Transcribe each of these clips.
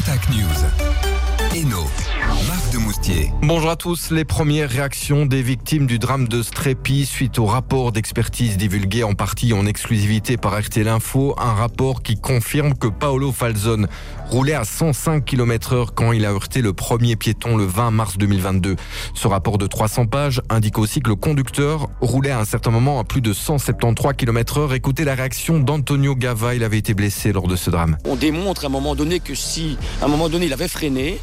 Contact News. Eno, Marc de Moustier. Bonjour à tous. Les premières réactions des victimes du drame de Strépy suite au rapport d'expertise divulgué en partie en exclusivité par RTL Info. Un rapport qui confirme que Paolo Falzone roulait à 105 km heure quand il a heurté le premier piéton le 20 mars 2022. Ce rapport de 300 pages indique aussi que le conducteur roulait à un certain moment à plus de 173 km heure. Écoutez la réaction d'Antonio Gava. Il avait été blessé lors de ce drame. On démontre à un moment donné que si, à un moment donné, il avait freiné,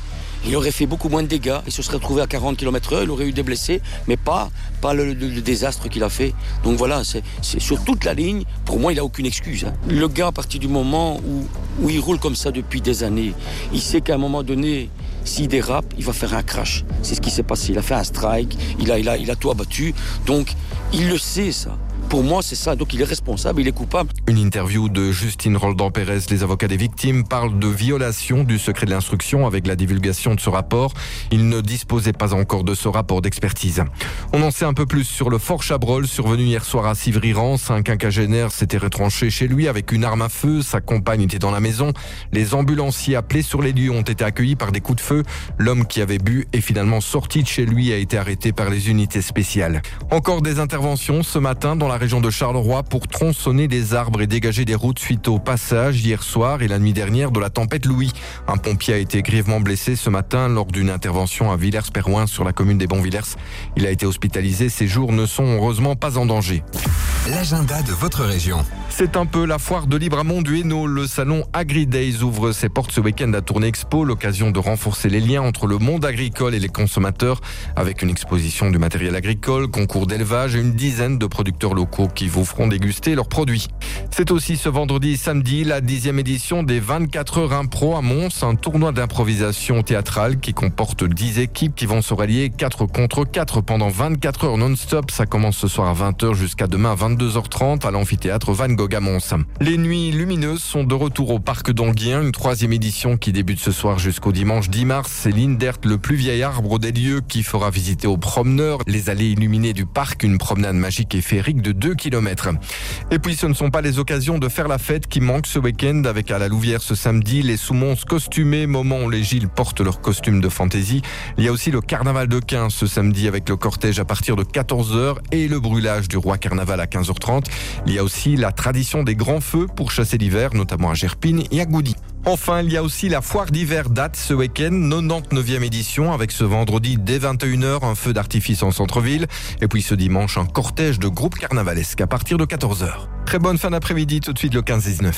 il aurait fait beaucoup moins de dégâts. Il se serait retrouvé à 40 km/h, il aurait eu des blessés, mais pas, pas le, désastre qu'il a fait. Donc voilà, c'est sur toute la ligne. Pour moi, il n'a aucune excuse. hein. Le gars, à partir du moment où, où il roule comme ça depuis des années, il sait qu'à un moment donné, s'il dérape, il va faire un crash. C'est ce qui s'est passé. Il a fait un strike, il a, il a, il a tout abattu. Donc, il le sait, ça. Pour moi, c'est ça. Donc, il est responsable, il est coupable. Une interview de Justine Roldan-Pérez, les avocats des victimes, parlent de violation du secret de l'instruction avec la divulgation de ce rapport. Ils ne disposaient pas encore de ce rapport d'expertise. On en sait un peu plus sur le Fort Chabrol, survenu hier soir à Civry-Rance. Un quinquagénaire s'était retranché chez lui avec une arme à feu. Sa compagne était dans la maison. Les ambulanciers appelés sur les lieux ont été accueillis par des coups de feu. L'homme qui avait bu est finalement sorti de chez lui et a été arrêté par les unités spéciales. Encore des interventions ce matin dans la région de Charleroi pour tronçonner des arbres et dégager des routes suite au passage hier soir et la nuit dernière de la tempête Louis. Un pompier a été grièvement blessé ce matin lors d'une intervention à Villers-Perrouin sur la commune des Bonvillers. Il a été hospitalisé. Ses jours ne sont heureusement pas en danger. L'agenda de votre région. C'est un peu la foire de Libramont du Hainaut. Le salon Agri Days ouvre ses portes ce week-end à Tournée Expo, l'occasion de renforcer les liens entre le monde agricole et les consommateurs, avec une exposition du matériel agricole, concours d'élevage et une dizaine de producteurs locaux qui vous feront déguster leurs produits. C'est aussi ce vendredi et samedi la dixième édition des 24 heures impro à Mons, un tournoi d'improvisation théâtrale qui comporte 10 équipes qui vont se rallier 4 contre 4 pendant 24 heures non-stop. Ça commence ce soir à 20h jusqu'à demain à 22h30 à l'amphithéâtre Van Gogh à Mons. Les nuits lumineuses sont de retour au parc d'Anguien, une troisième édition qui débute ce soir jusqu'au dimanche 10 mars. C'est l'Indert, le plus vieil arbre des lieux, qui fera visiter aux promeneurs les allées illuminées du parc, une promenade magique et féerique de 2 km. Et puis ce ne sont pas les occasions de faire la fête qui manquent ce week-end avec à la Louvière ce samedi les Soumons costumés, moment où les Gilles portent leurs costumes de fantaisie. Il y a aussi le carnaval de 15 ce samedi avec le cortège à partir de 14h et le brûlage du roi carnaval à 15h30. Il y a aussi la tradition des grands feux pour chasser l'hiver, notamment à Gerpine et à Goudy. Enfin, il y a aussi la foire d'hiver date ce week-end, 99e édition, avec ce vendredi dès 21h un feu d'artifice en centre-ville. Et puis ce dimanche, un cortège de groupes carnavalesques à partir de 14h. Très bonne fin d'après-midi, tout de suite le 15-19.